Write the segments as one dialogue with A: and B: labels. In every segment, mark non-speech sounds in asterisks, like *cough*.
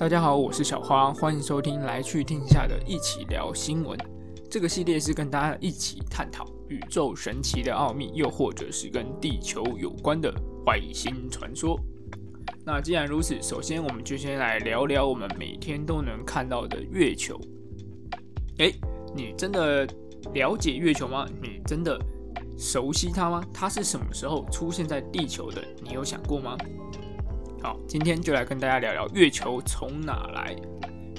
A: 大家好，我是小花，欢迎收听来去听下的一起聊新闻。这个系列是跟大家一起探讨宇宙神奇的奥秘，又或者是跟地球有关的外星传说。那既然如此，首先我们就先来聊聊我们每天都能看到的月球。诶，你真的了解月球吗？你真的熟悉它吗？它是什么时候出现在地球的？你有想过吗？好，今天就来跟大家聊聊月球从哪来。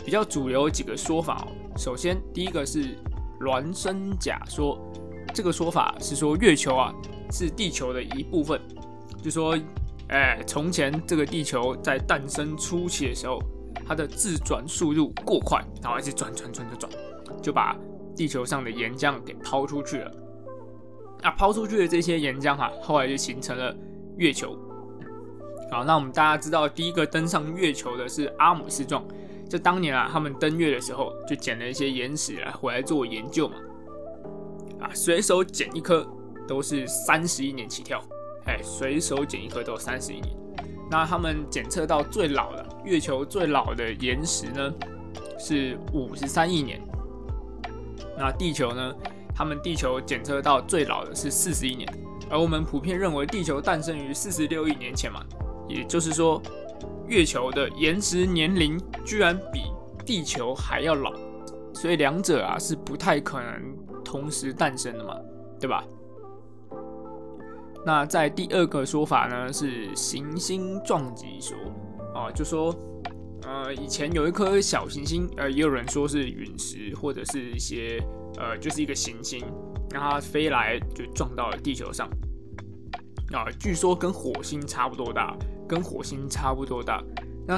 A: 比较主流几个说法哦。首先，第一个是孪生假说，这个说法是说月球啊是地球的一部分，就说，哎，从前这个地球在诞生初期的时候，它的自转速度过快，然后一直转转转转转，就把地球上的岩浆给抛出去了。那抛出去的这些岩浆哈，后来就形成了月球。好，那我们大家知道，第一个登上月球的是阿姆斯壮。这当年啊，他们登月的时候就捡了一些岩石来回来做研究嘛。啊，随手捡一颗都是三十一年起跳，哎，随手捡一颗都三十一年。那他们检测到最老的月球最老的岩石呢，是五十三亿年。那地球呢，他们地球检测到最老的是四十一年，而我们普遍认为地球诞生于四十六亿年前嘛。也就是说，月球的岩石年龄居然比地球还要老，所以两者啊是不太可能同时诞生的嘛，对吧？那在第二个说法呢是行星撞击说，啊，就说呃以前有一颗小行星，呃也有人说是陨石或者是一些呃就是一个行星，让它飞来就撞到了地球上，啊，据说跟火星差不多大。跟火星差不多大，那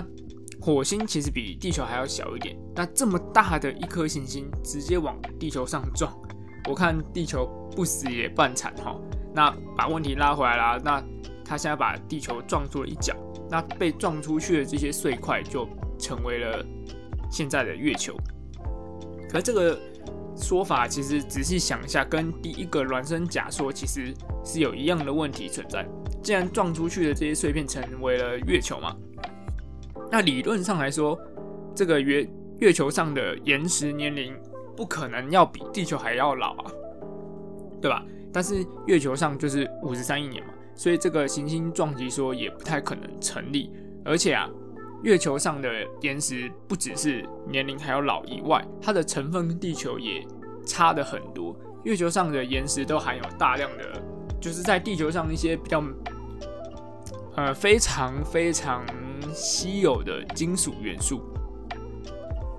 A: 火星其实比地球还要小一点。那这么大的一颗行星直接往地球上撞，我看地球不死也半残哈。那把问题拉回来啦，那他现在把地球撞出了一角，那被撞出去的这些碎块就成为了现在的月球。可这个说法其实仔细想一下，跟第一个孪生假说其实是有一样的问题存在。既然撞出去的这些碎片成为了月球嘛，那理论上来说，这个月月球上的岩石年龄不可能要比地球还要老啊，对吧？但是月球上就是五十三亿年嘛，所以这个行星撞击说也不太可能成立。而且啊，月球上的岩石不只是年龄还要老以外，它的成分跟地球也差的很多。月球上的岩石都含有大量的，就是在地球上一些比较。呃，非常非常稀有的金属元素，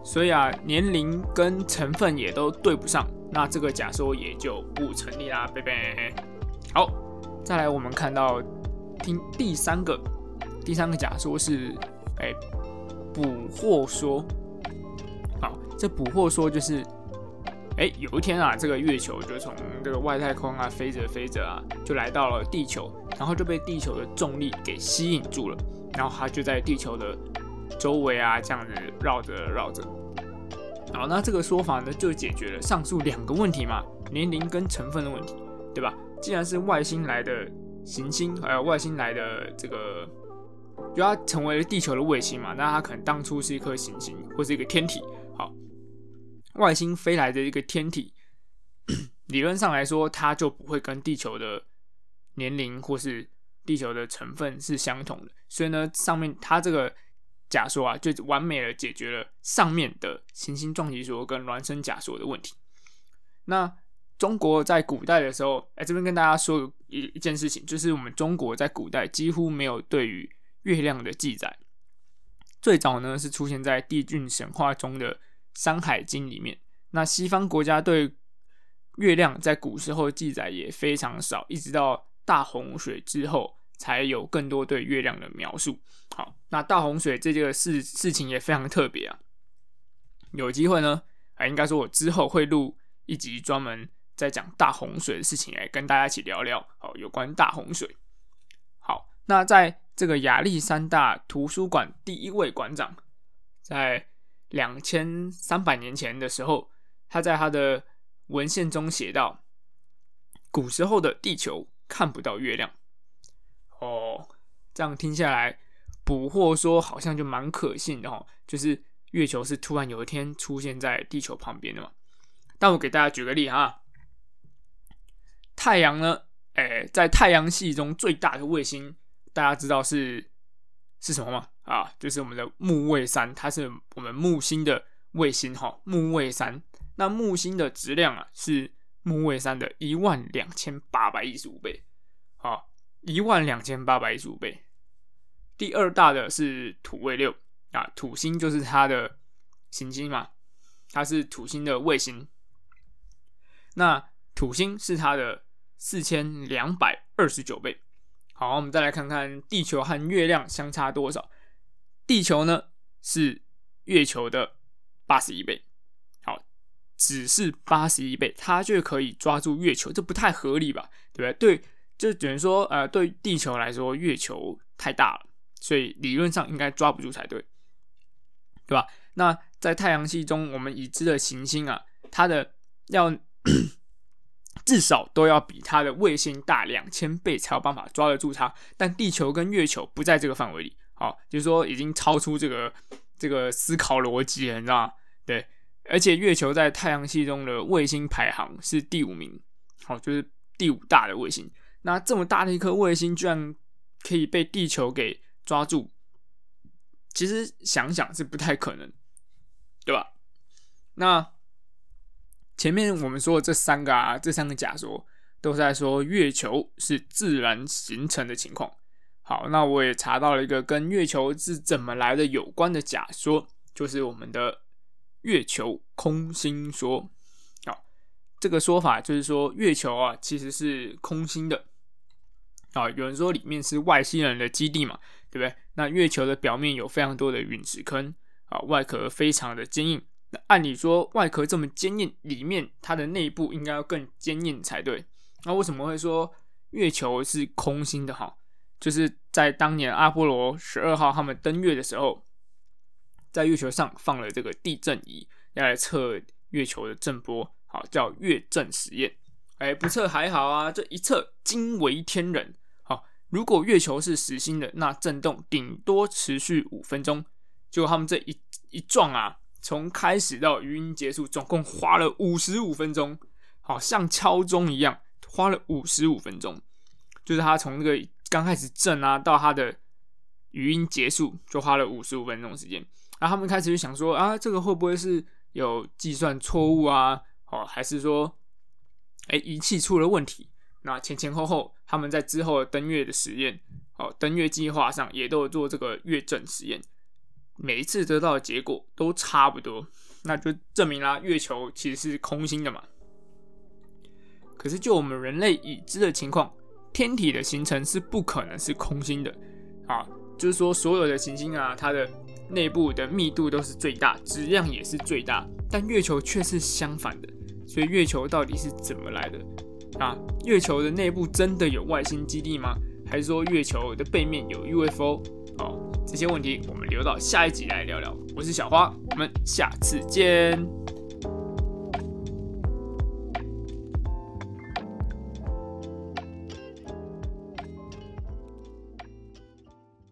A: 所以啊，年龄跟成分也都对不上，那这个假说也就不成立啦，贝贝。好，再来我们看到听第三个，第三个假说是，哎，捕获说。好，这捕获说就是。哎，有一天啊，这个月球就从这个外太空啊飞着飞着啊，就来到了地球，然后就被地球的重力给吸引住了，然后它就在地球的周围啊这样子绕着绕着。好，那这个说法呢，就解决了上述两个问题嘛，年龄跟成分的问题，对吧？既然是外星来的行星，还有外星来的这个，就它成为了地球的卫星嘛，那它可能当初是一颗行星或是一个天体。好外星飞来的一个天体，*coughs* 理论上来说，它就不会跟地球的年龄或是地球的成分是相同的。所以呢，上面它这个假说啊，就完美的解决了上面的行星撞击说跟孪生假说的问题。那中国在古代的时候，哎，这边跟大家说一一件事情，就是我们中国在古代几乎没有对于月亮的记载。最早呢，是出现在帝俊神话中的。《山海经》里面，那西方国家对月亮在古时候记载也非常少，一直到大洪水之后才有更多对月亮的描述。好，那大洪水这个事事情也非常特别啊。有机会呢，啊，应该说我之后会录一集专门在讲大洪水的事情，来跟大家一起聊聊。好，有关大洪水。好，那在这个亚历山大图书馆第一位馆长在。两千三百年前的时候，他在他的文献中写道：“古时候的地球看不到月亮。”哦，这样听下来，捕获说好像就蛮可信的哈，就是月球是突然有一天出现在地球旁边的嘛。但我给大家举个例哈，太阳呢，哎，在太阳系中最大的卫星，大家知道是是什么吗？啊，就是我们的木卫三，它是我们木星的卫星哈，木卫三。那木星的质量啊，是木卫三的一万两千八百一十五倍，好，一万两千八百一十五倍。第二大的是土卫六啊，土星就是它的行星嘛，它是土星的卫星。那土星是它的四千两百二十九倍。好，我们再来看看地球和月亮相差多少。地球呢是月球的八十一倍。只是八十一倍，它就可以抓住月球，这不太合理吧？对不对？对，就等于说，呃，对地球来说，月球太大了。所以理论上应该抓不住才对，对吧？那在太阳系中，我们已知的行星啊，它的要 *coughs* 至少都要比它的卫星大两千倍才有办法抓得住它。但地球跟月球不在这个范围里，好，就是说已经超出这个这个思考逻辑了，你知道吗？对，而且月球在太阳系中的卫星排行是第五名，好，就是第五大的卫星。那这么大的一颗卫星，居然可以被地球给抓住，其实想想是不太可能，对吧？那前面我们说的这三个啊，这三个假说都是在说月球是自然形成的情况。好，那我也查到了一个跟月球是怎么来的有关的假说，就是我们的月球空心说。好，这个说法就是说月球啊其实是空心的。啊，有人说里面是外星人的基地嘛？对不对？那月球的表面有非常多的陨石坑啊，外壳非常的坚硬。那按理说外壳这么坚硬，里面它的内部应该要更坚硬才对。那为什么会说月球是空心的？哈，就是在当年阿波罗十二号他们登月的时候，在月球上放了这个地震仪，要来测月球的震波，好叫月震实验。哎，不测还好啊，这一测惊为天人。好如果月球是实心的，那震动顶多持续五分钟。结果他们这一一撞啊，从开始到语音结束，总共花了五十五分钟，好像敲钟一样，花了五十五分钟。就是他从那个刚开始震啊，到他的语音结束，就花了五十五分钟时间。然后他们开始就想说啊，这个会不会是有计算错误啊？哦，还是说，哎，仪器出了问题？那前前后后，他们在之后的登月的实验，哦，登月计划上也都有做这个月震实验，每一次得到的结果都差不多，那就证明啦，月球其实是空心的嘛。可是就我们人类已知的情况，天体的形成是不可能是空心的啊，就是说所有的行星啊，它的内部的密度都是最大，质量也是最大，但月球却是相反的，所以月球到底是怎么来的？啊，月球的内部真的有外星基地吗？还是说月球的背面有 UFO？哦，这些问题我们留到下一集来聊聊。我是小花，我们下次见。